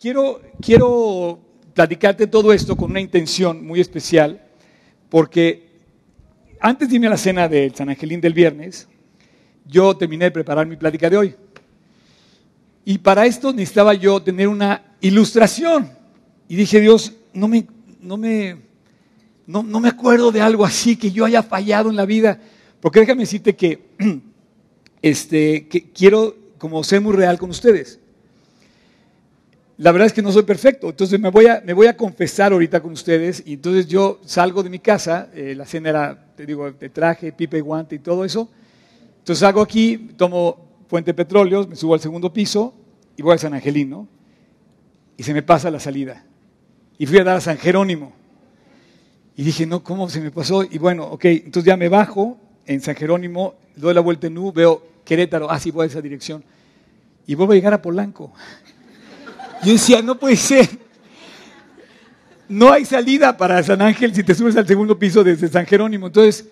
quiero, quiero platicarte todo esto con una intención muy especial, porque antes de irme a la cena del San Angelín del viernes, yo terminé de preparar mi plática de hoy. Y para esto necesitaba yo tener una ilustración. Y dije, Dios, no me, no me, no, me acuerdo de algo así que yo haya fallado en la vida. Porque déjame decirte que, este, quiero como ser muy real con ustedes. La verdad es que no soy perfecto, entonces me voy a, me voy a confesar ahorita con ustedes y entonces yo salgo de mi casa, eh, la cena era, te digo, de traje, pipa y guante y todo eso. Entonces salgo aquí, tomo Fuente Petróleos, me subo al segundo piso y voy a San Angelino y se me pasa la salida. Y fui a dar a San Jerónimo. Y dije, no, ¿cómo se me pasó? Y bueno, ok, entonces ya me bajo en San Jerónimo, doy la vuelta en U, veo Querétaro, ah, sí, voy a esa dirección. Y vuelvo a llegar a Polanco. Yo decía, no puede ser. No hay salida para San Ángel si te subes al segundo piso desde San Jerónimo. Entonces,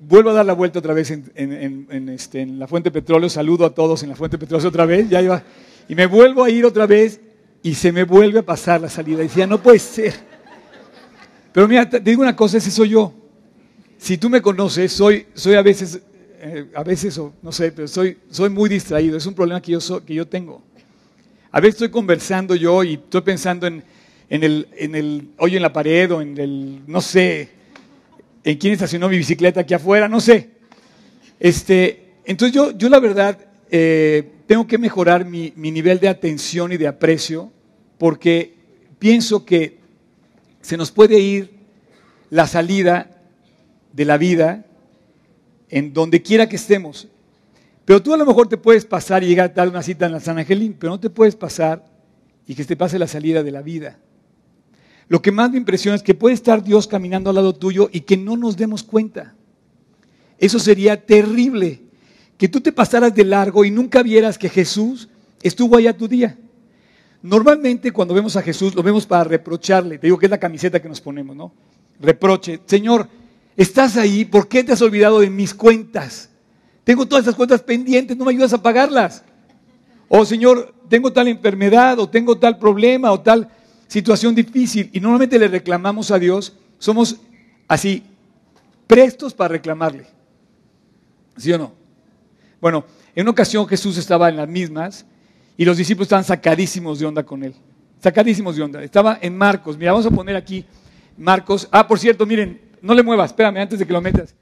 vuelvo a dar la vuelta otra vez en, este, la Fuente Petróleo. Saludo a todos en la Fuente Petróleo otra vez. Ya iba, y me vuelvo a ir otra vez y se me vuelve a pasar la salida. Decía, no puede ser. Pero mira, te digo una cosa, ese soy yo. Si tú me conoces, soy, soy a veces, eh, a veces, no sé, pero soy, soy muy distraído. Es un problema que yo, que yo tengo. A veces estoy conversando yo y estoy pensando en, en el hoyo en la pared o en el, no sé, en quién estacionó mi bicicleta aquí afuera, no sé. Este, entonces yo, yo la verdad eh, tengo que mejorar mi, mi nivel de atención y de aprecio porque pienso que se nos puede ir la salida de la vida en donde quiera que estemos. Pero tú a lo mejor te puedes pasar y llegar a dar una cita en la San Angelín, pero no te puedes pasar y que te pase la salida de la vida. Lo que más me impresiona es que puede estar Dios caminando al lado tuyo y que no nos demos cuenta. Eso sería terrible, que tú te pasaras de largo y nunca vieras que Jesús estuvo allá tu día. Normalmente cuando vemos a Jesús lo vemos para reprocharle. Te digo que es la camiseta que nos ponemos, ¿no? Reproche. Señor, estás ahí, ¿por qué te has olvidado de mis cuentas? Tengo todas esas cuentas pendientes, no me ayudas a pagarlas. O Señor, tengo tal enfermedad, o tengo tal problema, o tal situación difícil. Y normalmente le reclamamos a Dios, somos así, prestos para reclamarle. ¿Sí o no? Bueno, en una ocasión Jesús estaba en las mismas y los discípulos estaban sacadísimos de onda con él. Sacadísimos de onda. Estaba en Marcos. Mira, vamos a poner aquí Marcos. Ah, por cierto, miren, no le muevas, espérame antes de que lo metas.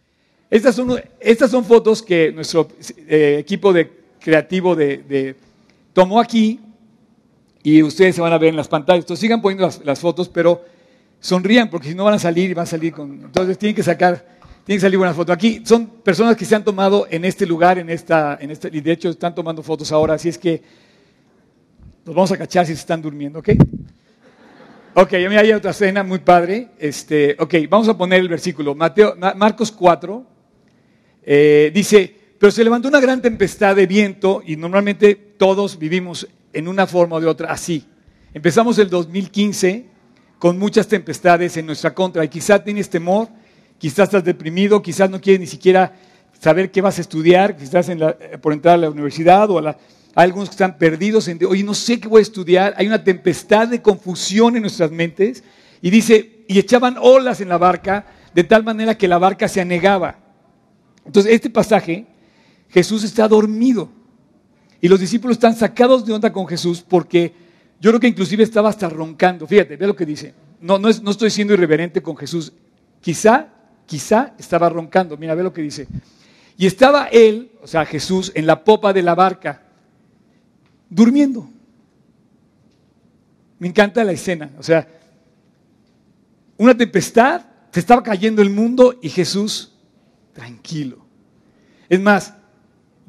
Estas son, estas son fotos que nuestro eh, equipo de creativo de, tomó aquí y ustedes se van a ver en las pantallas. Entonces sigan poniendo las, fotos, pero sonrían porque si no van a salir y van a salir con... Entonces tienen que sacar, tienen que salir buenas fotos. Aquí son personas que se han tomado en este lugar, en esta, en este, y de hecho están tomando fotos ahora, así es que los vamos a cachar si se están durmiendo, ¿ok? Ok, mira, hay otra escena muy padre. Este, ok, vamos a poner el versículo. Mateo, Marcos 4, eh, dice, pero se levantó una gran tempestad de viento y normalmente todos vivimos en una forma o de otra así. Empezamos el 2015 con muchas tempestades en nuestra contra y quizás tienes temor, quizás estás deprimido, quizás no quieres ni siquiera saber qué vas a estudiar, quizás en eh, por entrar a la universidad o a la, algunos que están perdidos en, oye, no sé qué voy a estudiar, hay una tempestad de confusión en nuestras mentes y dice, y echaban olas en la barca de tal manera que la barca se anegaba. Entonces, este pasaje, Jesús está dormido y los discípulos están sacados de onda con Jesús porque yo creo que inclusive estaba hasta roncando. Fíjate, ve lo que dice. No, no, no estoy siendo irreverente con Jesús. Quizá, quizá estaba roncando. Mira, ve lo que dice. Y estaba él, o sea, Jesús, en la popa de la barca, durmiendo. Me encanta la escena. O sea, una tempestad, se estaba cayendo el mundo y Jesús tranquilo. Es más,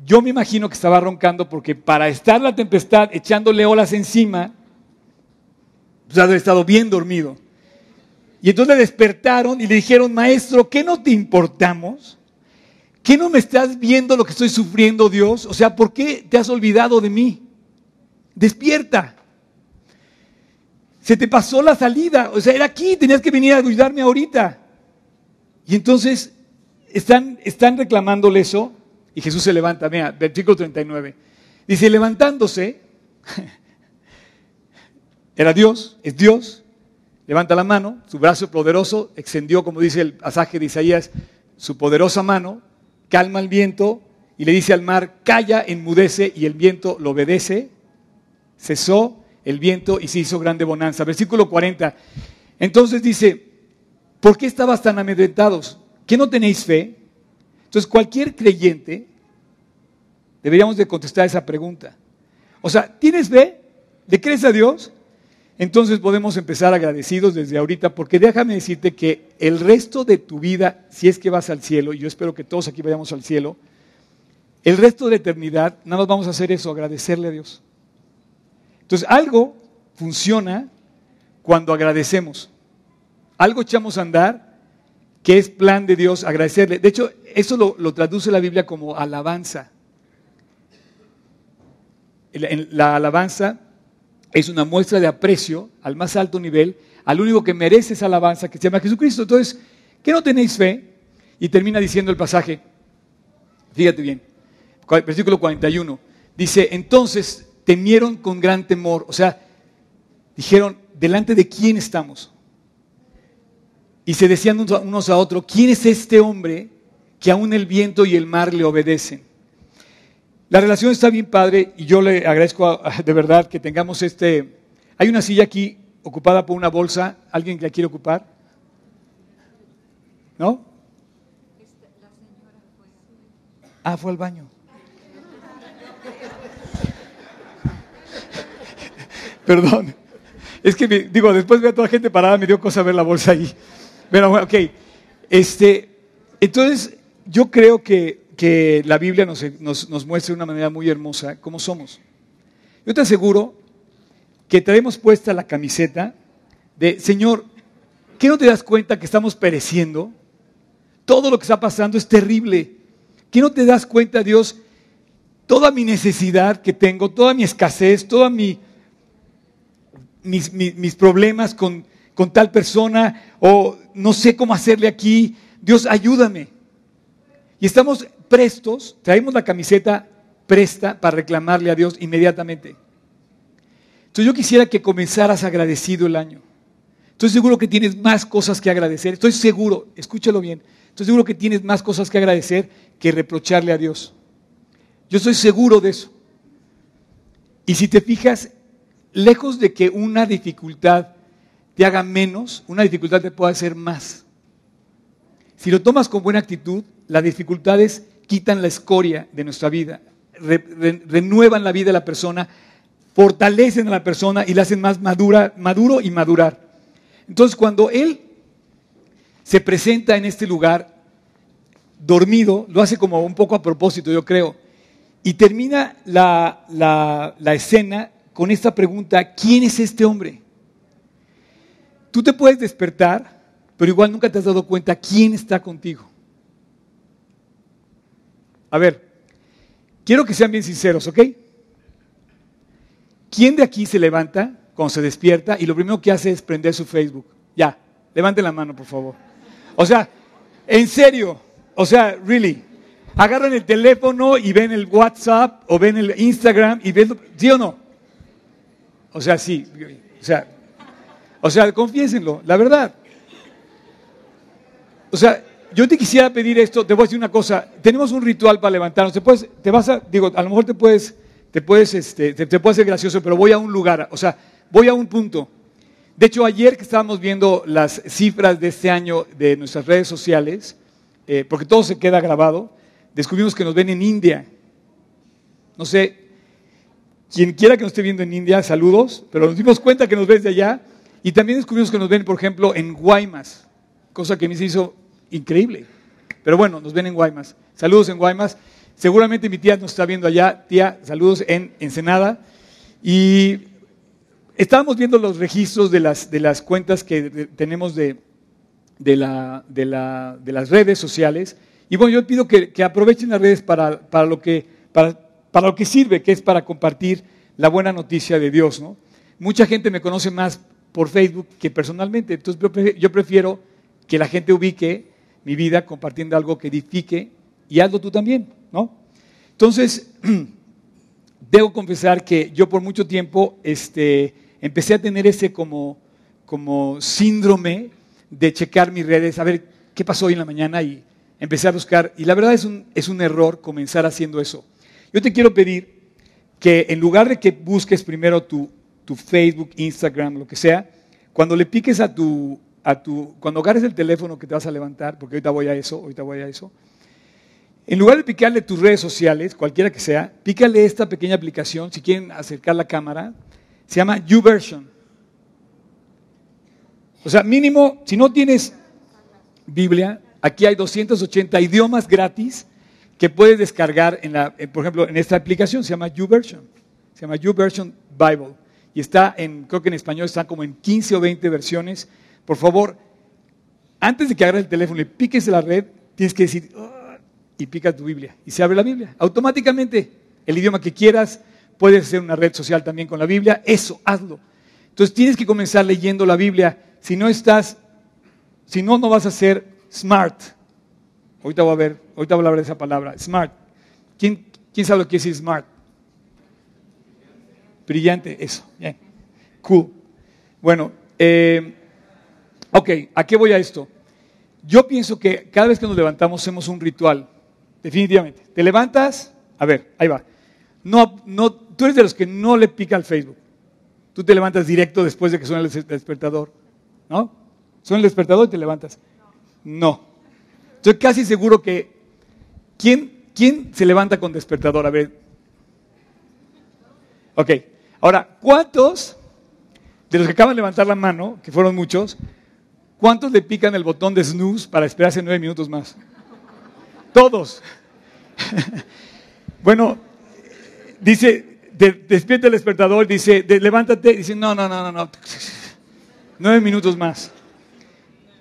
yo me imagino que estaba roncando porque para estar la tempestad echándole olas encima, pues había estado bien dormido. Y entonces le despertaron y le dijeron, maestro, ¿qué no te importamos? ¿Qué no me estás viendo lo que estoy sufriendo, Dios? O sea, ¿por qué te has olvidado de mí? Despierta. Se te pasó la salida. O sea, era aquí, tenías que venir a ayudarme ahorita. Y entonces están, reclamándole eso y Jesús se levanta. Mira, versículo 39. Dice, levantándose, era Dios, es Dios, levanta la mano, su brazo poderoso extendió, como dice el pasaje de Isaías, su poderosa mano, calma el viento y le dice al mar, calla, enmudece y el viento lo obedece. Cesó el viento y se hizo grande bonanza. Versículo 40. Entonces dice, ¿por qué estabas tan amedrentados? ¿Qué no tenéis fe? Entonces cualquier creyente deberíamos de contestar esa pregunta. O sea, ¿tienes fe? ¿Le crees a Dios? Entonces podemos empezar agradecidos desde ahorita, porque déjame decirte que el resto de tu vida, si es que vas al cielo, y yo espero que todos aquí vayamos al cielo, el resto de la eternidad, nada más vamos a hacer eso, agradecerle a Dios. Entonces, algo funciona cuando agradecemos. Algo echamos a andar que es plan de Dios, agradecerle. De hecho, eso lo, lo traduce la Biblia como alabanza. La alabanza es una muestra de aprecio al más alto nivel, al único que merece esa alabanza, que se llama Jesucristo. Entonces, ¿qué no tenéis fe? Y termina diciendo el pasaje, fíjate bien, versículo 41, dice, entonces temieron con gran temor, o sea, dijeron, ¿delante de quién estamos? Y se decían unos a otros, ¿quién es este hombre que aún el viento y el mar le obedecen? La relación está bien padre y yo le agradezco de verdad que tengamos este... Hay una silla aquí ocupada por una bolsa. ¿Alguien la quiere ocupar? ¿No? Ah, fue al baño. Perdón. Es que, digo, después veo a toda la gente parada, me dio cosa ver la bolsa ahí. Pero, ok. Este, entonces, yo creo que que la Biblia nos, nos, muestra de una manera muy hermosa cómo somos. Yo te aseguro que traemos puesta la camiseta de, Señor, ¿qué no te das cuenta que estamos pereciendo? Todo lo que está pasando es terrible. ¿Qué no te das cuenta, Dios? Toda mi necesidad que tengo, toda mi escasez, todos mi, mis, mis, problemas con, con tal persona o no sé cómo hacerle aquí. Dios, ayúdame. Y estamos prestos, traemos la camiseta presta para reclamarle a Dios inmediatamente. Entonces yo quisiera que comenzaras agradecido el año. Estoy seguro que tienes más cosas que agradecer. Estoy seguro, escúchalo bien, estoy seguro que tienes más cosas que agradecer que reprocharle a Dios. Yo estoy seguro de eso. Y si te fijas, lejos de que una dificultad te haga menos, una dificultad te puede hacer más. Si lo tomas con buena actitud, las dificultades quitan la escoria de nuestra vida, renuevan la vida de la persona, fortalecen a la persona y la hacen más madura, maduro y madurar. Entonces, cuando él se presenta en este lugar dormido, lo hace como un poco a propósito, yo creo, y termina la, la escena con esta pregunta, ¿quién es este hombre? Tú te puedes despertar, pero igual nunca te has dado cuenta quién está contigo. A ver, quiero que sean bien sinceros, ¿ok? ¿Quién de aquí se levanta cuando se despierta y lo primero que hace es prender su Facebook? Ya, levanten la mano, por favor. O sea, en serio, o sea, really. Agarran el teléfono y ven el WhatsApp o ven el Instagram y ven, ¿sí o no? O sea, sí. O sea, o sea, confiésenlo, la verdad. O sea, yo te quisiera pedir esto, te voy a decir una cosa, tenemos un ritual para levantarnos, te, puedes, te vas a, digo, a lo mejor te puedes, te puedes, este, te, puede ser gracioso, pero voy a un lugar, o sea, voy a un punto. De hecho, ayer que estábamos viendo las cifras de este año de nuestras redes sociales, eh, porque todo se queda grabado, descubrimos que nos ven en India. No sé, quien quiera que nos esté viendo en India, saludos, pero nos dimos cuenta que nos ves de allá. Y también descubrimos que nos ven, por ejemplo, en Guaymas, cosa que a mí se hizo increíble. Pero bueno, nos ven en Guaymas. Saludos en Guaymas. Seguramente mi tía nos está viendo allá. Tía, saludos en Ensenada. Y estábamos viendo los registros de las, de las cuentas que tenemos de, de, la, de, la, de, las redes sociales. Y bueno, yo pido que, que aprovechen las redes para, para, lo que, para, para, lo que sirve, que es para compartir la buena noticia de Dios. ¿no? Mucha gente me conoce más por Facebook que personalmente. Entonces yo prefiero que la gente ubique mi vida compartiendo algo que edifique y hazlo tú también, ¿no? Entonces, debo confesar que yo por mucho tiempo este, empecé a tener ese como, como síndrome de checar mis redes, a ver qué pasó hoy en la mañana y empecé a buscar. Y la verdad es un, es un error comenzar haciendo eso. Yo te quiero pedir que en lugar de que busques primero tu, tu Facebook, Instagram, lo que sea, cuando le piques a tu, a tu, cuando agarres el teléfono que te vas a levantar, porque ahorita voy a eso, ahorita voy a eso, en lugar de picarle tus redes sociales, cualquiera que sea, pícale esta pequeña aplicación, si quieren acercar la cámara, se llama YouVersion. O sea, mínimo, si no tienes Biblia, aquí hay 280 idiomas gratis que puedes descargar, en la, por ejemplo, en esta aplicación, se llama YouVersion. Se llama YouVersion Bible. Y está en, creo que en español están como en 15 o 20 versiones. Por favor, antes de que agarres el teléfono y piques la red, tienes que decir, y pica tu Biblia y se abre la Biblia. Automáticamente, el idioma que quieras, puedes hacer una red social también con la Biblia, eso, hazlo. Entonces tienes que comenzar leyendo la Biblia. Si no estás, si no, no vas a ser smart. Ahorita voy a ver, ahorita voy a hablar de esa palabra, smart. ¿Quién, sabe lo que es smart? Brillante, eso. Cool. Bueno, eh, ok, ¿a qué voy a esto? Yo pienso que cada vez que nos levantamos hacemos un ritual. Definitivamente. Te levantas, a ver, ahí va. No, no, tú eres de los que no le pica al Facebook. Tú te levantas directo después de que suena el despertador. ¿No? Suena el despertador y te levantas. No. Estoy casi seguro que. ¿Quién, quién se levanta con despertador? A ver. Ok. Ahora, ¿cuántos de los que acaban de levantar la mano, que fueron muchos, cuántos le pican el botón de snooze para esperarse nueve minutos más? Todos. bueno, dice, despierta el despertador, dice, levántate, dice, no, no, no, no, no. Nueve minutos más.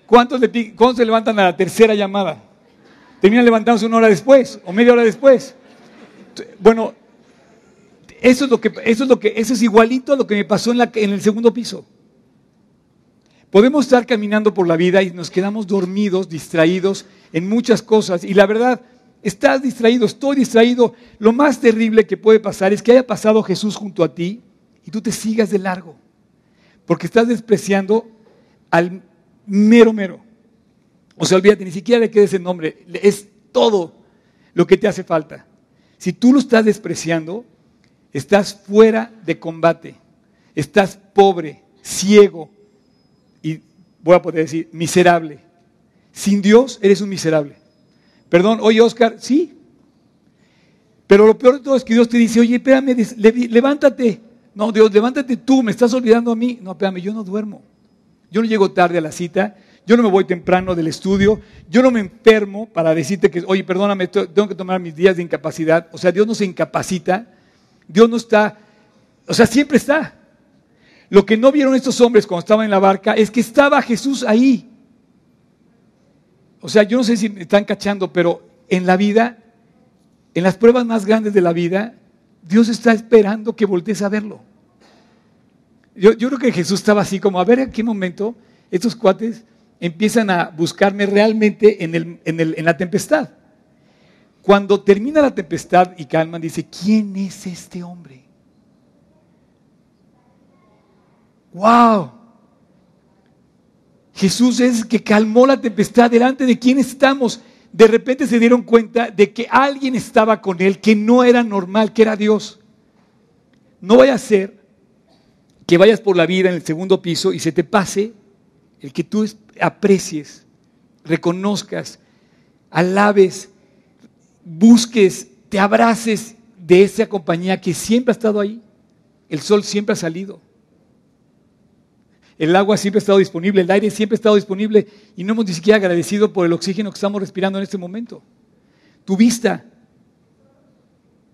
¿Cuántos, ¿Cuántos se levantan a la tercera llamada? Terminan levantándose una hora después o media hora después. Bueno, eso es lo que, eso es lo que, eso es igualito a lo que me pasó en, el segundo piso. Podemos estar caminando por la vida y nos quedamos dormidos, distraídos en muchas cosas. Y la verdad, estás distraído, estoy distraído. Lo más terrible que puede pasar es que haya pasado Jesús junto a ti y tú te sigas de largo. Porque estás despreciando al mero mero. O sea, olvídate, ni siquiera le quedes el nombre. Es todo lo que te hace falta. Si tú lo estás despreciando, estás fuera de combate. Estás pobre, ciego, y voy a poder decir, miserable. Sin Dios eres un miserable. Perdón, oye Oscar, sí. Pero lo peor de todo es que Dios te dice, oye, espérame, levántate. No, Dios, levántate tú, me estás olvidando a mí. No, espérame, yo no duermo. Yo no llego tarde a la cita, yo no me voy temprano del estudio, yo no me enfermo para decirte que, oye, perdóname, tengo que tomar mis días de incapacidad. O sea, Dios no se incapacita, Dios no está, o sea, siempre está. Lo que no vieron estos hombres cuando estaban en la barca es que estaba Jesús ahí. O sea, yo no sé si me están cachando, pero en la vida, en las pruebas más grandes de la vida, Dios está esperando que voltees a verlo. Yo, creo que Jesús estaba así como, a ver en qué momento estos cuates empiezan a buscarme realmente en, en la tempestad. Cuando termina la tempestad y calman, dice, ¿quién es este hombre? ¡Wow! Jesús es el que calmó la tempestad delante de quien estamos. De repente se dieron cuenta de que alguien estaba con él que no era normal, que era Dios. No vaya a ser que vayas por la vida en el segundo piso y se te pase el que tú aprecies, reconozcas, alabes, busques, te abraces de esa compañía que siempre ha estado ahí. El sol siempre ha salido. El agua siempre ha estado disponible, el aire siempre ha estado disponible y no hemos ni siquiera agradecido por el oxígeno que estamos respirando en este momento. Tu vista,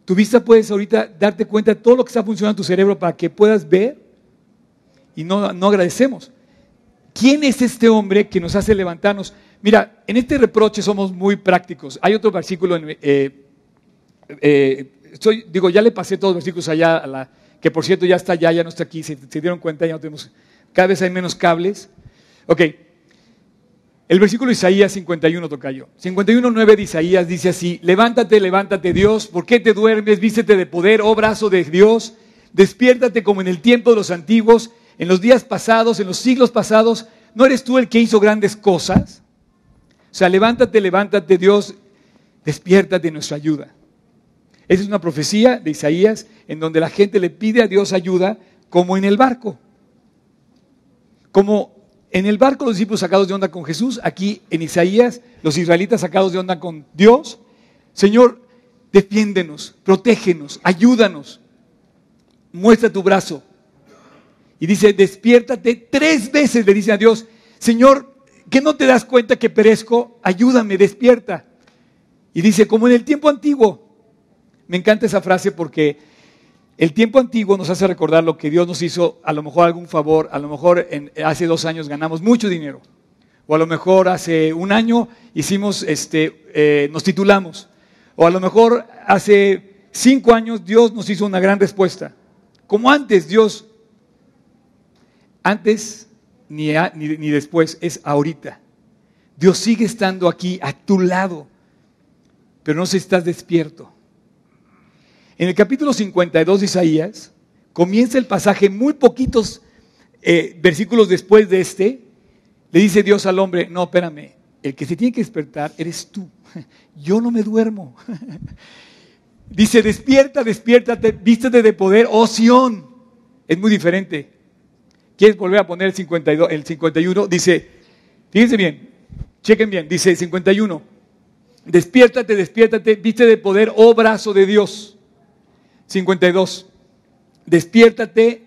tu vista puedes ahorita darte cuenta de todo lo que está funcionando en tu cerebro para que puedas ver y no, no agradecemos. ¿Quién es este hombre que nos hace levantarnos? Mira, en este reproche somos muy prácticos. Hay otro versículo, eh, eh, digo, ya le pasé todos los versículos allá, a la, que por cierto ya está allá, ya no está aquí, se, dieron cuenta, ya no tenemos cada vez hay menos cables. Ok, el versículo Isaías 51, tocayo. 51.9 de Isaías dice así, levántate, levántate Dios, ¿por qué te duermes? Vístete de poder, oh brazo de Dios, despiértate como en el tiempo de los antiguos, en los días pasados, en los siglos pasados. ¿No eres tú el que hizo grandes cosas? O sea, levántate, levántate, Dios, despiértate nuestra ayuda. Esa es una profecía de Isaías en donde la gente le pide a Dios ayuda como en el barco. Como en el barco los discípulos sacados de onda con Jesús, aquí en Isaías los israelitas sacados de onda con Dios. Señor, defiéndenos, protégenos, ayúdanos, muestra tu brazo. Y dice, despiértate tres veces, le dice a Dios, Señor, que no te das cuenta que perezco, ayúdame, despierta. Y dice, como en el tiempo antiguo, me encanta esa frase porque el tiempo antiguo nos hace recordar lo que Dios nos hizo, a lo mejor algún favor, a lo mejor hace dos años ganamos mucho dinero, o a lo mejor hace un año hicimos, este, eh, nos titulamos, o a lo mejor hace cinco años Dios nos hizo una gran respuesta. Como antes Dios, antes ni, ni después, es ahorita. Dios sigue estando aquí a tu lado, pero no sé estás despierto. En el capítulo 52 de Isaías comienza el pasaje muy poquitos eh, versículos después de este. Le dice Dios al hombre, no, espérame, el que se tiene que despertar eres tú. Yo no me duermo. Dice, despierta, despiértate, vístete de poder, oh Sión. Es muy diferente. ¿Quieres volver a poner el, 52, el 51? Dice, fíjense bien, chequen bien, dice 51. Despiértate, despiértate, viste de poder, oh brazo de Dios. 52. Despiértate,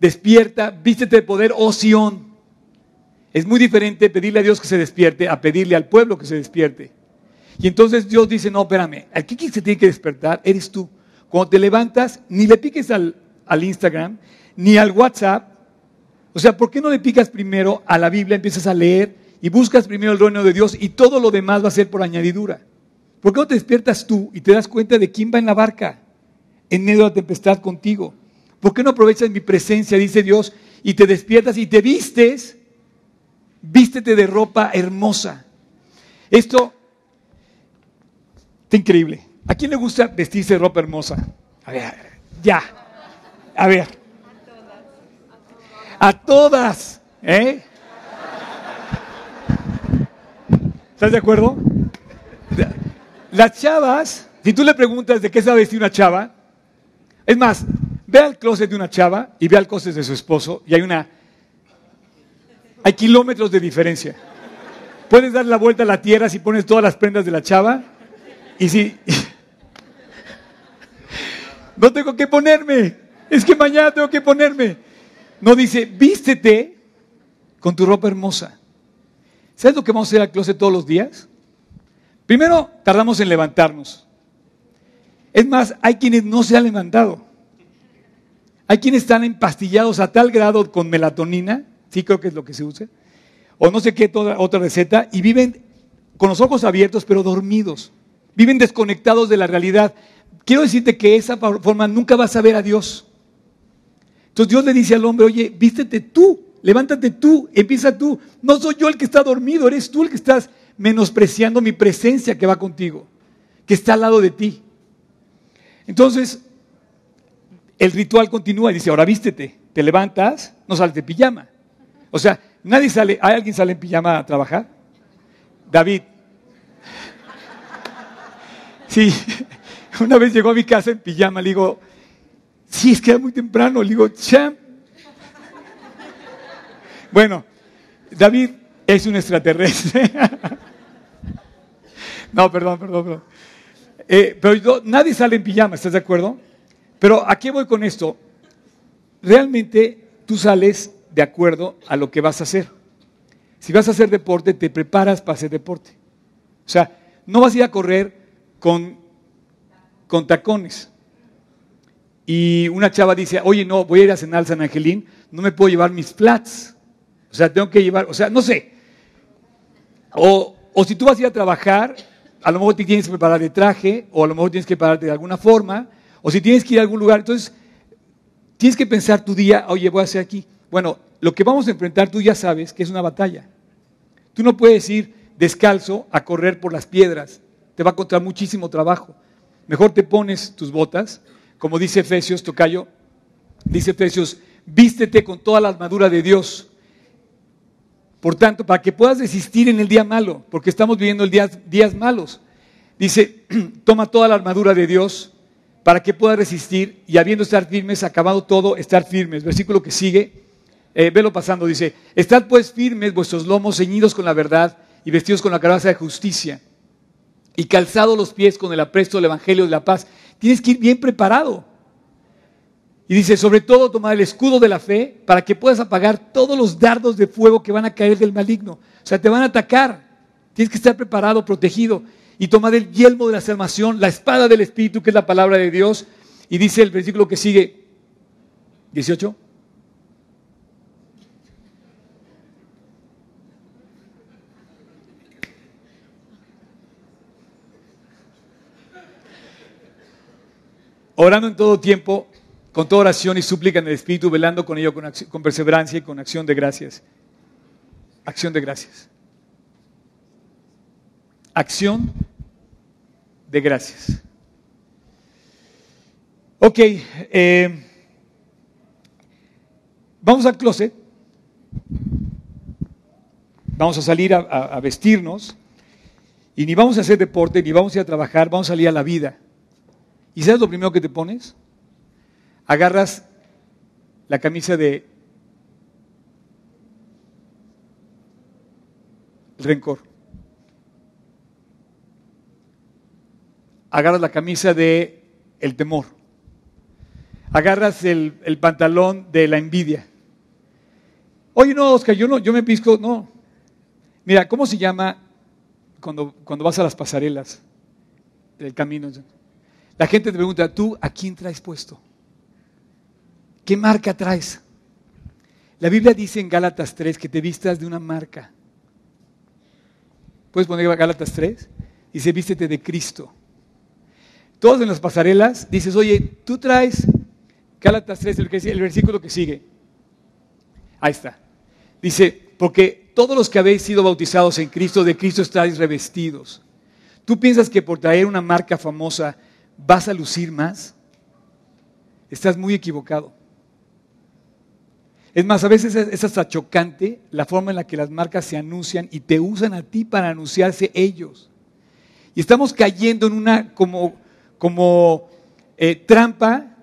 despierta, vístete de poder, oh Sión. Es muy diferente pedirle a Dios que se despierte a pedirle al pueblo que se despierte. Y entonces Dios dice, no, espérame, aquí quien se tiene que despertar eres tú. Cuando te levantas, ni le piques al, al Instagram, ni al WhatsApp. O sea, ¿por qué no le picas primero a la Biblia, empiezas a leer y buscas primero el reino de Dios y todo lo demás va a ser por añadidura? ¿Por qué no te despiertas tú y te das cuenta de quién va en la barca en medio de la tempestad contigo? ¿Por qué no aprovechas mi presencia, dice Dios, y te despiertas y te vistes? Vístete de ropa hermosa. Esto está increíble. ¿A quién le gusta vestirse de ropa hermosa? A ver, ya. A ver. A todas. ¿Eh? ¿Estás de acuerdo? Las chavas, si tú le preguntas de qué sabe vestir una chava, es más, ve al closet de una chava y ve al closet de su esposo y hay una... Hay kilómetros de diferencia. Puedes dar la vuelta a la tierra si pones todas las prendas de la chava y si... No tengo que ponerme. Es que mañana tengo que ponerme. No dice, vístete con tu ropa hermosa. ¿Sabes lo que vamos a hacer al closet todos los días? Primero, tardamos en levantarnos. Es más, hay quienes no se han levantado. Hay quienes están empastillados a tal grado con melatonina, sí creo que es lo que se usa, o no sé qué toda, otra receta, y viven con los ojos abiertos pero dormidos. Viven desconectados de la realidad. Quiero decirte que esa forma nunca vas a ver a Dios. Entonces Dios le dice al hombre, oye, vístete tú, levántate tú, empieza tú. No soy yo el que está dormido, eres tú el que estás menospreciando mi presencia que va contigo, que está al lado de ti. Entonces, el ritual continúa y dice, ahora vístete, te levantas, no sales de pijama. O sea, nadie sale, ¿hay alguien sale en pijama a trabajar? David. Sí, una vez llegó a mi casa en pijama, le digo, sí, es que era muy temprano, le digo, cham. Bueno, David es un extraterrestre. no, perdón, perdón, perdón. Eh, pero nadie sale en pijama, ¿estás de acuerdo? Pero ¿a qué voy con esto? Realmente tú sales de acuerdo a lo que vas a hacer. Si vas a hacer deporte, te preparas para hacer deporte. O sea, no vas a ir a correr con, con tacones. Y una chava dice, oye, no, voy a ir a cenar al San Angelín, no me puedo llevar mis flats. O sea, tengo que llevar, o sea, no sé. O, si tú vas a ir a trabajar, a lo mejor te tienes que preparar de traje, o a lo mejor tienes que prepararte de alguna forma, o si tienes que ir a algún lugar, entonces tienes que pensar tu día, oye, voy a hacer aquí. Bueno, lo que vamos a enfrentar tú ya sabes que es una batalla. Tú no puedes ir descalzo a correr por las piedras, te va a costar muchísimo trabajo. Mejor te pones tus botas como dice Efesios, Tocayo, dice Efesios, vístete con toda la armadura de Dios. Por tanto, para que puedas resistir en el día malo, porque estamos viviendo el día, días malos, dice, toma toda la armadura de Dios para que puedas resistir y habiendo estar firmes, acabado todo, estar firmes. Versículo que sigue, eh, velo pasando, dice, estad pues firmes vuestros lomos ceñidos con la verdad y vestidos con la caraza de justicia y calzados los pies con el apresto del Evangelio de la paz. Tienes que ir bien preparado. Y dice, sobre todo tomar el escudo de la fe para que puedas apagar todos los dardos de fuego que van a caer del maligno. O sea, te van a atacar. Tienes que estar preparado, protegido. Y tomar el yelmo de la salvación, la espada del Espíritu, que es la palabra de Dios. Y dice el versículo que sigue, 18. Orando en todo tiempo, con toda oración y súplica en el Espíritu, velando con ello con, perseverancia y con acción de gracias. Acción de gracias. Acción de gracias. Ok, eh, vamos al closet. Vamos a salir a vestirnos y ni vamos a hacer deporte, ni vamos a ir a trabajar, vamos a salir a la vida. ¿Y sabes lo primero que te pones? Agarras la camisa de rencor. Agarras la camisa de el temor. Agarras el, pantalón de la envidia. Oye, no, Oscar, yo no, yo me pisco, no. Mira, ¿cómo se llama cuando, cuando vas a las pasarelas del camino? La gente te pregunta, ¿tú a quién traes puesto? ¿Qué marca traes? La Biblia dice en Gálatas 3 que te vistas de una marca. ¿Puedes poner Gálatas 3? Dice, vístete de Cristo. Todos en las pasarelas dices, oye, tú traes Gálatas 3, el, versículo que sigue. Ahí está. Dice, porque todos los que habéis sido bautizados en Cristo, de Cristo estáis revestidos. ¿Tú piensas que por traer una marca famosa vas a lucir más? Estás muy equivocado. Es más, a veces es hasta chocante la forma en la que las marcas se anuncian y te usan a ti para anunciarse ellos. Y estamos cayendo en una como, como eh, trampa,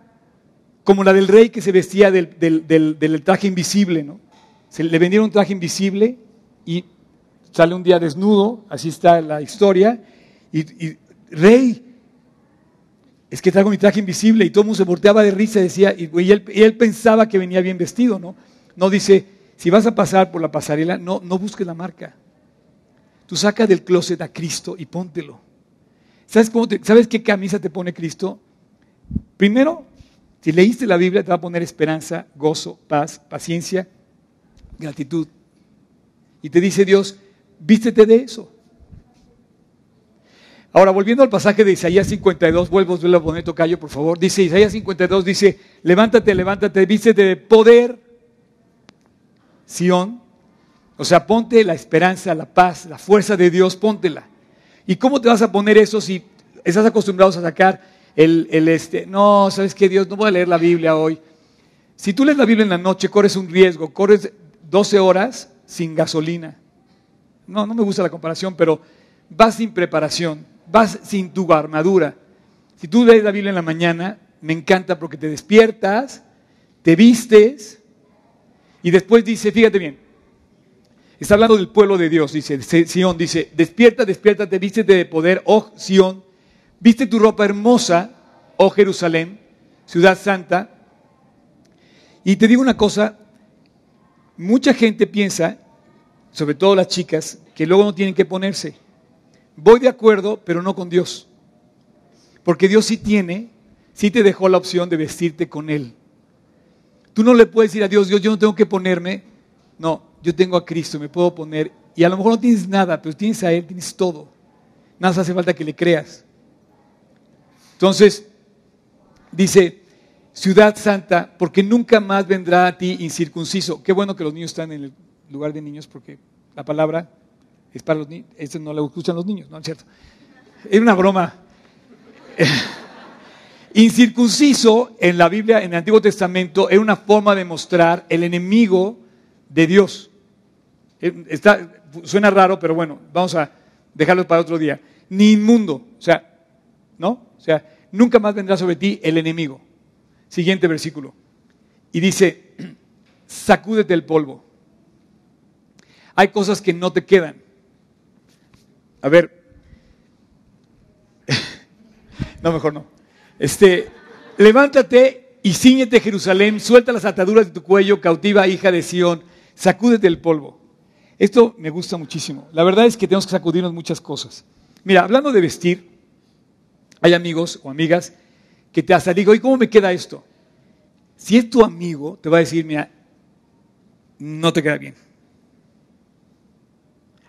como la del rey que se vestía del, traje invisible, ¿no? Se le vendieron un traje invisible y sale un día desnudo, así está la historia, y rey, es que traigo mi traje invisible y todo el mundo se volteaba de risa y decía, y, él, pensaba que venía bien vestido, ¿no? No dice, si vas a pasar por la pasarela, no, no busques la marca. Tú saca del closet a Cristo y póntelo. ¿Sabes, cómo ¿Sabes qué camisa te pone Cristo? Primero, si leíste la Biblia, te va a poner esperanza, gozo, paz, paciencia, gratitud. Y te dice Dios, vístete de eso. Ahora, volviendo al pasaje de Isaías 52, vuelvo a poner tocayo, por favor. Dice Isaías 52, dice, levántate, levántate, vístete de poder, Sión. O sea, ponte la esperanza, la paz, la fuerza de Dios, póntela. ¿Y cómo te vas a poner eso si estás acostumbrado a sacar el, el este? No, ¿sabes qué, Dios? No voy a leer la Biblia hoy. Si tú lees la Biblia en la noche, corres un riesgo, corres 12 horas sin gasolina. No, no me gusta la comparación, pero vas sin preparación vas sin tu armadura. Si tú lees la Biblia en la mañana, me encanta porque te despiertas, te vistes y después dice, fíjate bien, está hablando del pueblo de Dios, dice Sión, dice, despierta, despierta, te viste de poder, oh Sión, viste tu ropa hermosa, oh Jerusalén, ciudad santa. Y te digo una cosa, mucha gente piensa, sobre todo las chicas, que luego no tienen que ponerse. Voy de acuerdo, pero no con Dios. Porque Dios sí tiene, sí te dejó la opción de vestirte con Él. Tú no le puedes decir a Dios, Dios, yo no tengo que ponerme. No, yo tengo a Cristo, me puedo poner. Y a lo mejor no tienes nada, pero tienes a Él, tienes todo. Nada hace falta que le creas. Entonces, dice, ciudad santa, porque nunca más vendrá a ti incircunciso. Qué bueno que los niños están en el lugar de niños, porque la palabra es para los niños. Esto no lo escuchan los niños, ¿no es cierto? Es una broma. Incircunciso en la Biblia, en el Antiguo Testamento, era una forma de mostrar el enemigo de Dios. Eh, está, suena raro, pero bueno, vamos a dejarlo para otro día. Ni inmundo, o sea, ¿no? O sea, nunca más vendrá sobre ti el enemigo. Siguiente versículo. Y dice, sacúdete el polvo. Hay cosas que no te quedan. A ver, no, mejor no. Este, levántate y ciñete Jerusalén, suelta las ataduras de tu cuello, cautiva hija de Sión, sacúdete el polvo. Esto me gusta muchísimo. La verdad es que tenemos que sacudirnos muchas cosas. Mira, hablando de vestir, hay amigos o amigas que te hasta digo, ¿y cómo me queda esto? Si es tu amigo, te va a decir, mira, no te queda bien.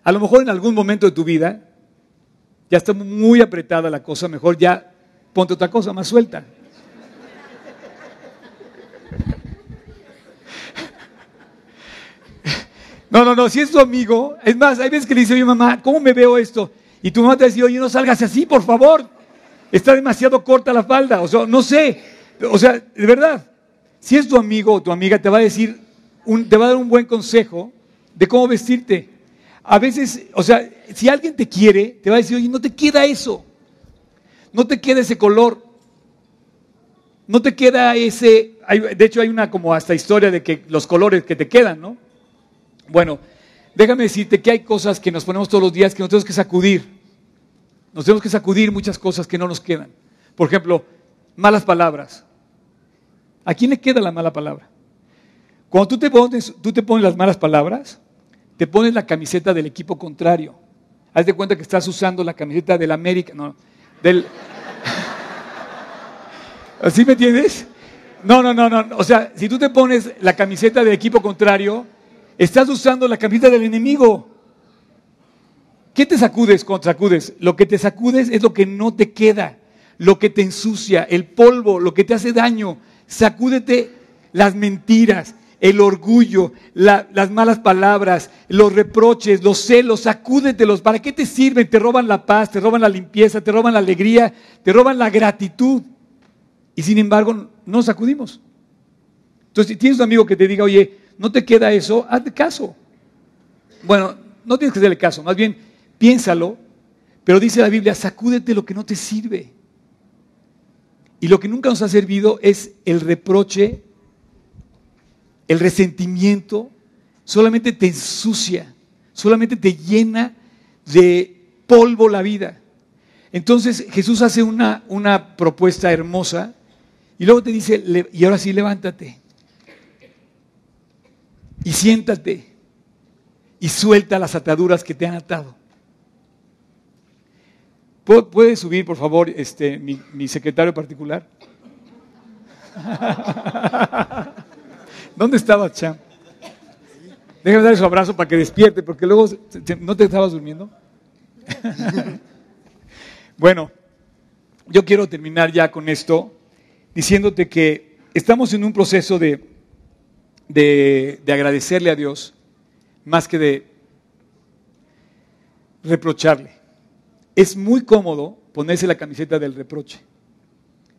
A lo mejor en algún momento de tu vida ya está muy apretada la cosa, mejor ya ponte otra cosa más suelta. No, no, no, si es tu amigo, es más, hay veces que le dice, oye mamá, ¿cómo me veo esto? Y tu mamá te dice, oye, no salgas así, por favor. Está demasiado corta la falda. O sea, no sé. O sea, de verdad, si es tu amigo o tu amiga, te va a decir, te va a dar un buen consejo de cómo vestirte. A veces, o sea, si alguien te quiere, te va a decir, oye, no te queda eso no te queda ese color, no te queda ese, de hecho hay una como hasta historia de que los colores que te quedan, ¿no? Bueno, déjame decirte que hay cosas que nos ponemos todos los días que nos tenemos que sacudir. Nos tenemos que sacudir muchas cosas que no nos quedan. Por ejemplo, malas palabras. ¿A quién le queda la mala palabra? Cuando tú te pones, tú te pones las malas palabras, te pones la camiseta del equipo contrario. Haz de cuenta que estás usando la camiseta del América. No, del... ¿Así me entiendes? No, no, no, no. O sea, si tú te pones la camiseta del equipo contrario, estás usando la camiseta del enemigo. ¿Qué te sacudes cuando sacudes? Lo que te sacudes es lo que no te queda, lo que te ensucia, el polvo, lo que te hace daño. Sacúdete las mentiras, el orgullo, las malas palabras, los reproches, los celos, sacúdetelos. ¿Para qué te sirven? Te roban la paz, te roban la limpieza, te roban la alegría, te roban la gratitud. Y sin embargo, no sacudimos. Entonces, si tienes un amigo que te diga, oye, no te queda eso, hazte caso. Bueno, no tienes que hacerle caso, más bien piénsalo, pero dice la Biblia, sacúdete lo que no te sirve. Y lo que nunca nos ha servido es el reproche el resentimiento solamente te ensucia, solamente te llena de polvo la vida. Entonces Jesús hace una, una propuesta hermosa y luego te dice, y ahora sí levántate y siéntate y suelta las ataduras que te han atado. ¿Puede subir, por favor, este, mi, mi secretario particular? ¿Dónde estaba Cham? Déjame darle su abrazo para que despierte, porque luego no te estabas durmiendo. bueno, yo quiero terminar ya con esto diciéndote que estamos en un proceso de, de, de agradecerle a Dios más que de reprocharle. Es muy cómodo ponerse la camiseta del reproche.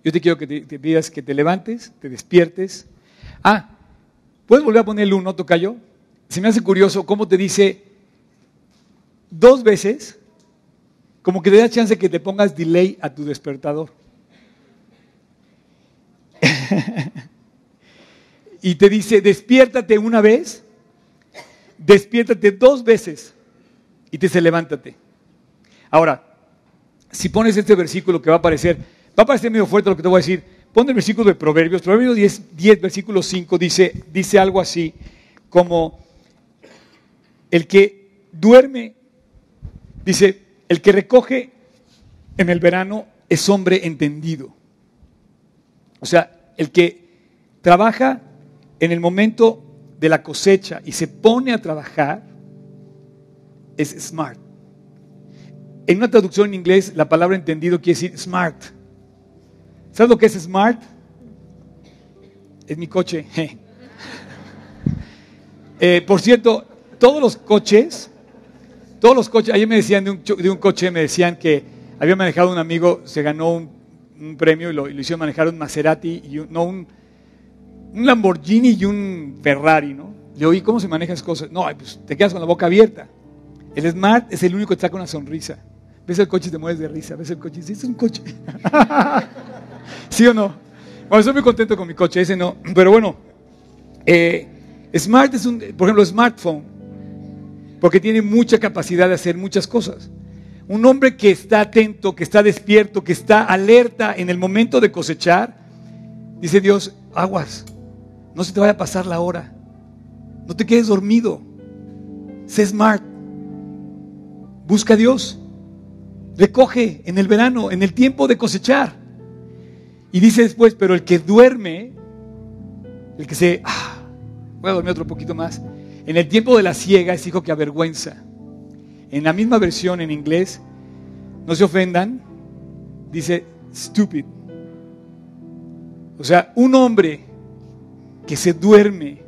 Yo te quiero que te, te pidas que te levantes, te despiertes. Ah, ¿Puedes volver a poner el uno, Tocayo? Se me hace curioso cómo te dice dos veces, como que te da chance que te pongas delay a tu despertador. y te dice, despiértate una vez, despiértate dos veces y te dice, levántate. Ahora, si pones este versículo que va a aparecer, va a parecer medio fuerte lo que te voy a decir, Pon el versículo de Proverbios, Proverbios 10, 10 versículo 5, dice, dice algo así como el que duerme, dice, el que recoge en el verano es hombre entendido. O sea, el que trabaja en el momento de la cosecha y se pone a trabajar es smart. En una traducción en inglés, la palabra entendido quiere decir smart. ¿Sabes lo que es smart? Es mi coche. Eh, por cierto, todos los coches, todos los coches, ayer me decían de un, de un, coche, me decían que había manejado un amigo, se ganó un, un premio y lo, y lo hicieron manejar un Maserati y un, no un, un Lamborghini y un Ferrari, ¿no? Le oí cómo se manejan esas cosas. No, pues te quedas con la boca abierta. El Smart es el único que está con una sonrisa. Ves el coche y te mueves de risa. Ves el coche y dices, es un coche. ¿Sí o no? Bueno, estoy muy contento con mi coche, ese no. Pero bueno, eh, Smart es un, por ejemplo, smartphone, porque tiene mucha capacidad de hacer muchas cosas. Un hombre que está atento, que está despierto, que está alerta en el momento de cosechar, dice Dios, aguas, no se te vaya a pasar la hora, no te quedes dormido, sé smart, busca a Dios, recoge en el verano, en el tiempo de cosechar. Y dice después, pero el que duerme, el que se, ah, voy a dormir otro poquito más, en el tiempo de la ciega es hijo que avergüenza. En la misma versión en inglés, no se ofendan, dice stupid. O sea, un hombre que se duerme,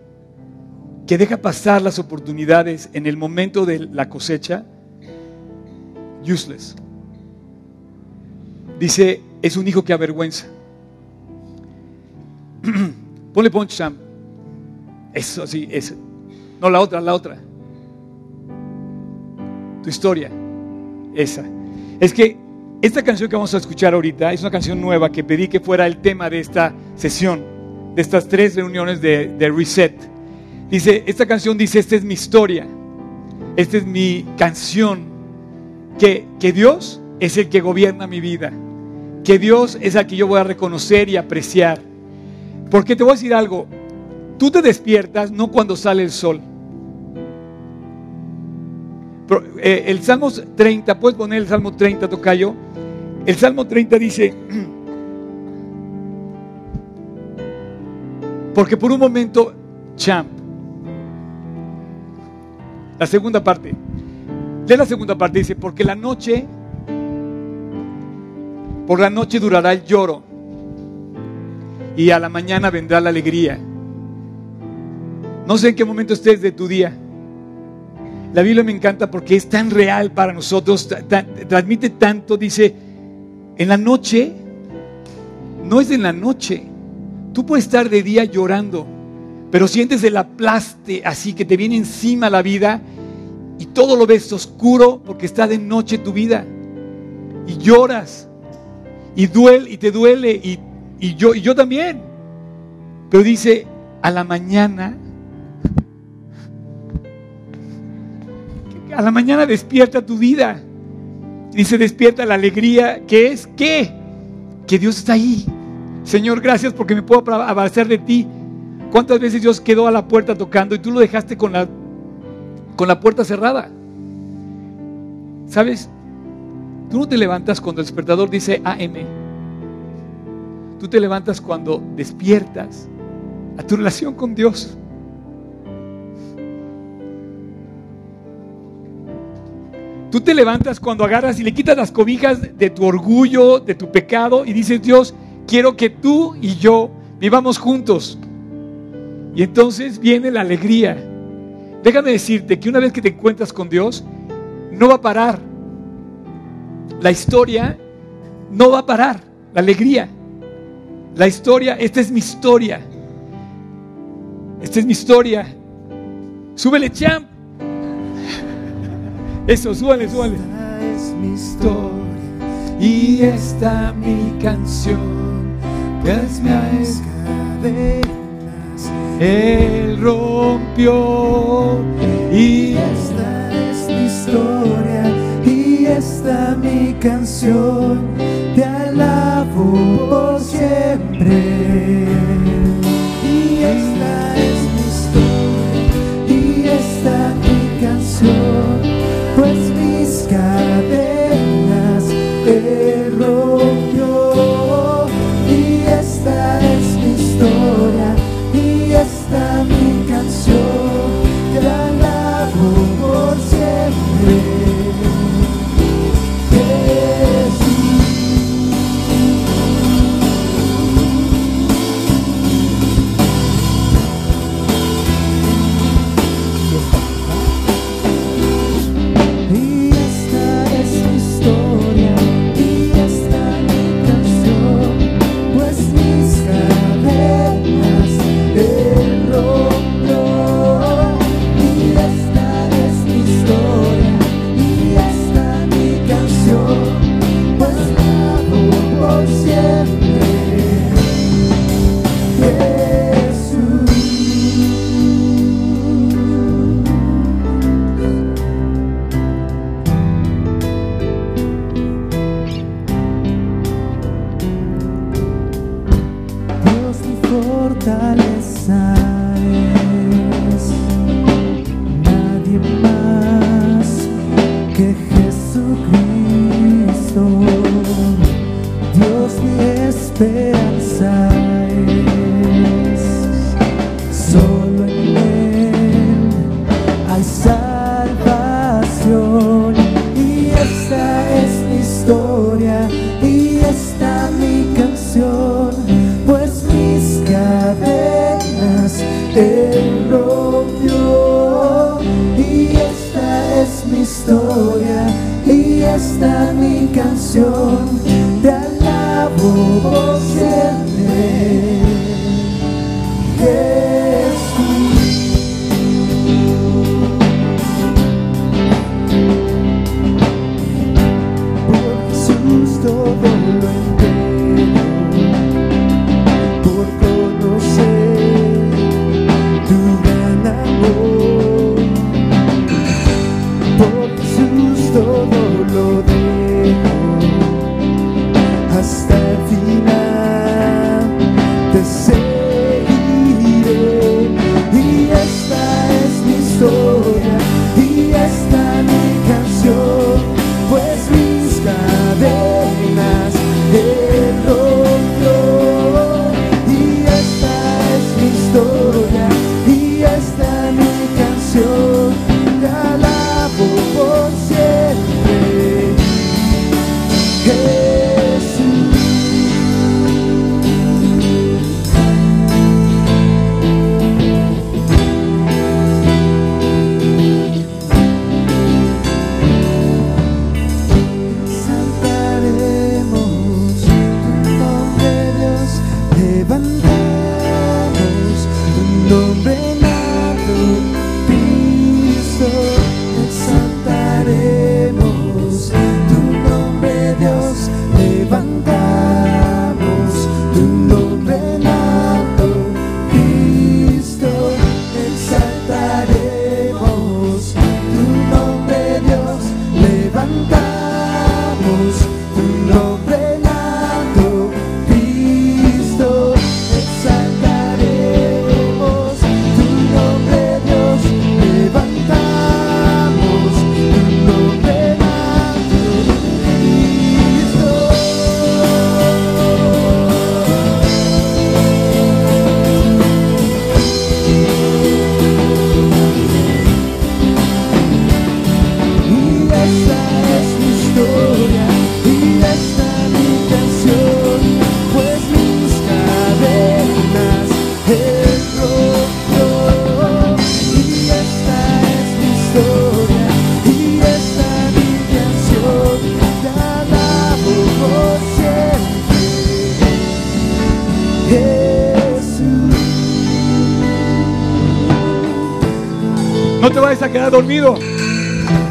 que deja pasar las oportunidades en el momento de la cosecha, useless. Dice, es un hijo que avergüenza. Ponle punch, Sam. Eso sí, eso. No, la otra, la otra. Tu historia. Esa. Es que esta canción que vamos a escuchar ahorita es una canción nueva que pedí que fuera el tema de esta sesión, de estas tres reuniones de, Reset. Dice, esta canción dice, esta es mi historia, esta es mi canción, que, que Dios es el que gobierna mi vida, que Dios es el que yo voy a reconocer y apreciar. Porque te voy a decir algo, tú te despiertas no cuando sale el sol. Eh, el Salmo 30, puedes poner el Salmo 30, Tocayo. El Salmo 30 dice, porque por un momento, champ, la segunda parte, de la segunda parte. Dice, porque la noche, por la noche durará el lloro y a la mañana vendrá la alegría. No sé en qué momento estés de tu día. La Biblia me encanta porque es tan real para nosotros, transmite tanto, dice, en la noche, no es en la noche, tú puedes estar de día llorando, pero sientes el aplaste así que te viene encima la vida y todo lo ves oscuro porque está de noche tu vida y lloras y duele y te duele y, y yo, y yo también, pero dice, a la mañana a la mañana despierta tu vida. Dice, despierta la alegría, que es que, que Dios está ahí. Señor, gracias porque me puedo abrazar de ti. ¿Cuántas veces Dios quedó a la puerta tocando y tú lo dejaste con la, con la puerta cerrada? ¿Sabes? Tú no te levantas cuando el despertador dice AM. Tú te levantas cuando despiertas a tu relación con Dios. Tú te levantas cuando agarras y le quitas las cobijas de tu orgullo, de tu pecado y dices, Dios, quiero que tú y yo vivamos juntos. Y entonces viene la alegría. Déjame decirte que una vez que te encuentras con Dios, no va a parar. La historia no va a parar. La alegría. La historia, esta es mi historia. Esta es mi historia. Súbele champ. Eso, súbale, súbale. Esta es mi historia y esta mi canción. Pues mis cadenas Él rompió y esta es mi historia y esta mi canción. tal dormido.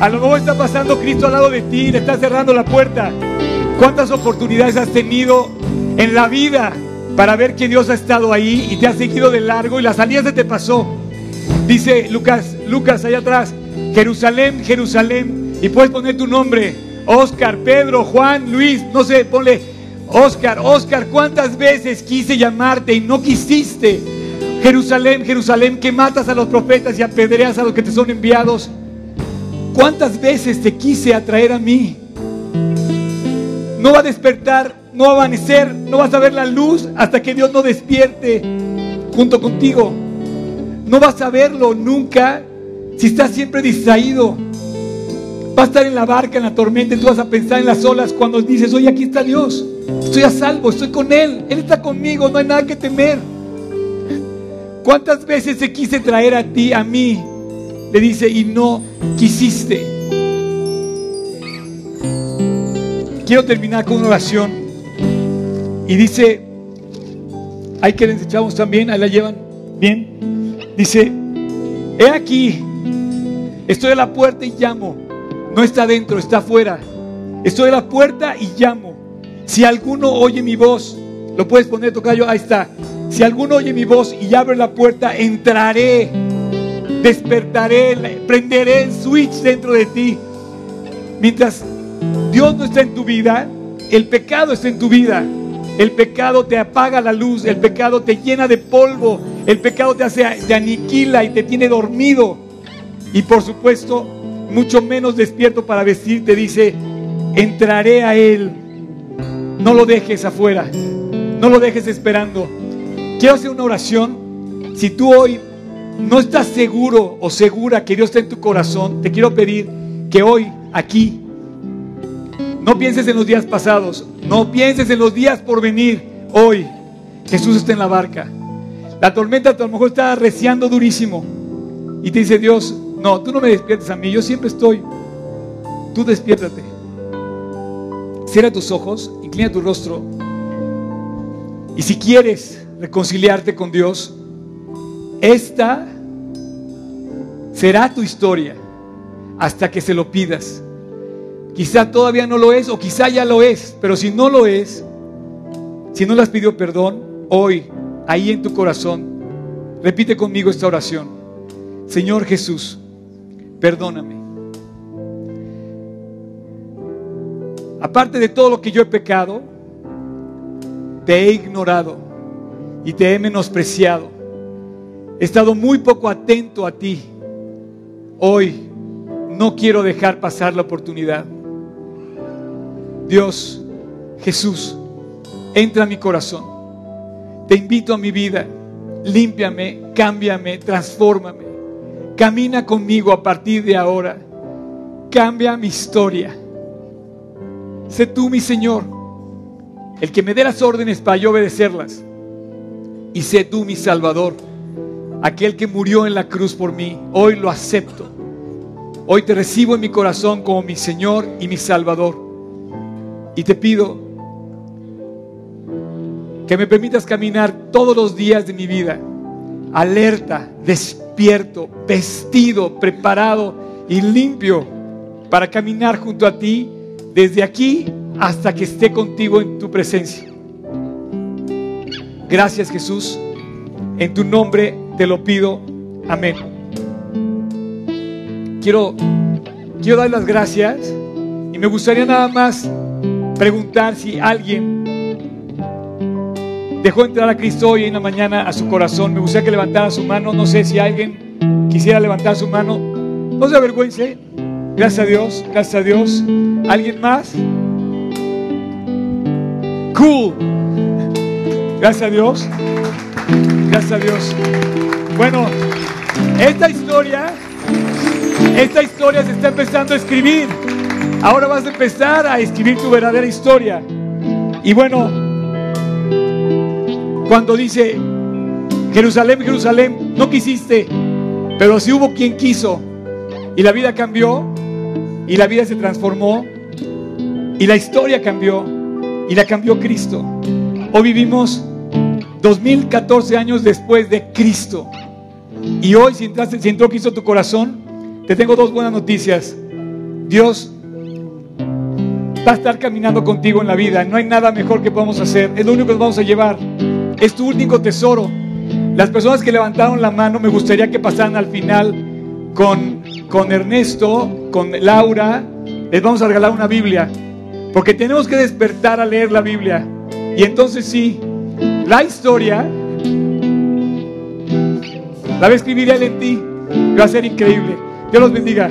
A lo mejor está pasando Cristo al lado de ti, le está cerrando la puerta. ¿Cuántas oportunidades has tenido en la vida para ver que Dios ha estado ahí y te ha seguido de largo y la salida se te pasó? Dice Lucas, Lucas allá atrás, Jerusalén, Jerusalén, y puedes poner tu nombre, Oscar, Pedro, Juan, Luis, no sé, ponle Oscar, Oscar, ¿cuántas veces quise llamarte y no quisiste? Jerusalén, Jerusalén, que matas a los profetas y apedreas a los que te son enviados. ¿Cuántas veces te quise atraer a mí? No va a despertar, no va a amanecer, no vas a ver la luz hasta que Dios no despierte junto contigo. No vas a verlo nunca si estás siempre distraído. Vas a estar en la barca, en la tormenta, y tú vas a pensar en las olas cuando dices, oye, aquí está Dios, estoy a salvo, estoy con Él, Él está conmigo, no hay nada que temer. ¿Cuántas veces se quise traer a ti, a mí? Le dice, y no quisiste. Quiero terminar con una oración. Y dice, hay que les también, ahí la llevan bien. Dice, he aquí, estoy a la puerta y llamo. No está adentro, está afuera. Estoy a la puerta y llamo. Si alguno oye mi voz, lo puedes poner, tocayo, ahí está. Si alguno oye mi voz y abre la puerta, entraré, despertaré, prenderé el switch dentro de ti. Mientras Dios no está en tu vida, el pecado está en tu vida. El pecado te apaga la luz, el pecado te llena de polvo, el pecado te hace, te aniquila y te tiene dormido. Y por supuesto, mucho menos despierto para vestir, te dice, entraré a Él. No lo dejes afuera, no lo dejes esperando. Quiero hacer una oración. Si tú hoy no estás seguro o segura que Dios está en tu corazón, te quiero pedir que hoy, aquí, no pienses en los días pasados, no pienses en los días por venir. Hoy, Jesús está en la barca. La tormenta a lo mejor está arreciando durísimo. Y te dice Dios, no, tú no me despiertes a mí, yo siempre estoy. Tú despiértate. Cierra tus ojos, inclina tu rostro. Y si quieres reconciliarte con Dios, esta será tu historia hasta que se lo pidas. Quizá todavía no lo es o quizá ya lo es, pero si no lo es, si no le has pedido perdón, hoy, ahí en tu corazón, repite conmigo esta oración. Señor Jesús, perdóname. Aparte de todo lo que yo he pecado, te he ignorado y te he menospreciado. He estado muy poco atento a ti. Hoy no quiero dejar pasar la oportunidad. Dios, Jesús, entra a mi corazón. Te invito a mi vida. Límpiame, cámbiame, transfórmame. Camina conmigo a partir de ahora. Cambia mi historia. Sé tú mi Señor, el que me dé las órdenes para yo obedecerlas. Y sé tú mi Salvador, aquel que murió en la cruz por mí. Hoy lo acepto. Hoy te recibo en mi corazón como mi Señor y mi Salvador. Y te pido que me permitas caminar todos los días de mi vida, alerta, despierto, vestido, preparado y limpio para caminar junto a ti desde aquí hasta que esté contigo en tu presencia. Gracias Jesús, en tu nombre te lo pido, amén. Quiero, quiero dar las gracias y me gustaría nada más preguntar si alguien dejó entrar a Cristo hoy en la mañana a su corazón. Me gustaría que levantara su mano. No sé si alguien quisiera levantar su mano. No se avergüence. Gracias a Dios, gracias a Dios. ¿Alguien más? Cool. Gracias a Dios. Gracias a Dios. Bueno, esta historia, esta historia se está empezando a escribir. Ahora vas a empezar a escribir tu verdadera historia. Y bueno, cuando dice, Jerusalén, Jerusalén, no quisiste, pero si hubo quien quiso. Y la vida cambió, y la vida se transformó, y la historia cambió, y la cambió Cristo. Hoy vivimos 2014 años después de Cristo. Y hoy, si, entraste, si entró Cristo en tu corazón, te tengo dos buenas noticias. Dios va a estar caminando contigo en la vida. No hay nada mejor que podamos hacer. Es lo único que nos vamos a llevar. Es tu único tesoro. Las personas que levantaron la mano, me gustaría que pasaran al final con, con Ernesto, con Laura. Les vamos a regalar una Biblia. Porque tenemos que despertar a leer la Biblia. Y entonces sí, la historia la va a escribir Él en ti. Va a ser increíble. Dios los bendiga.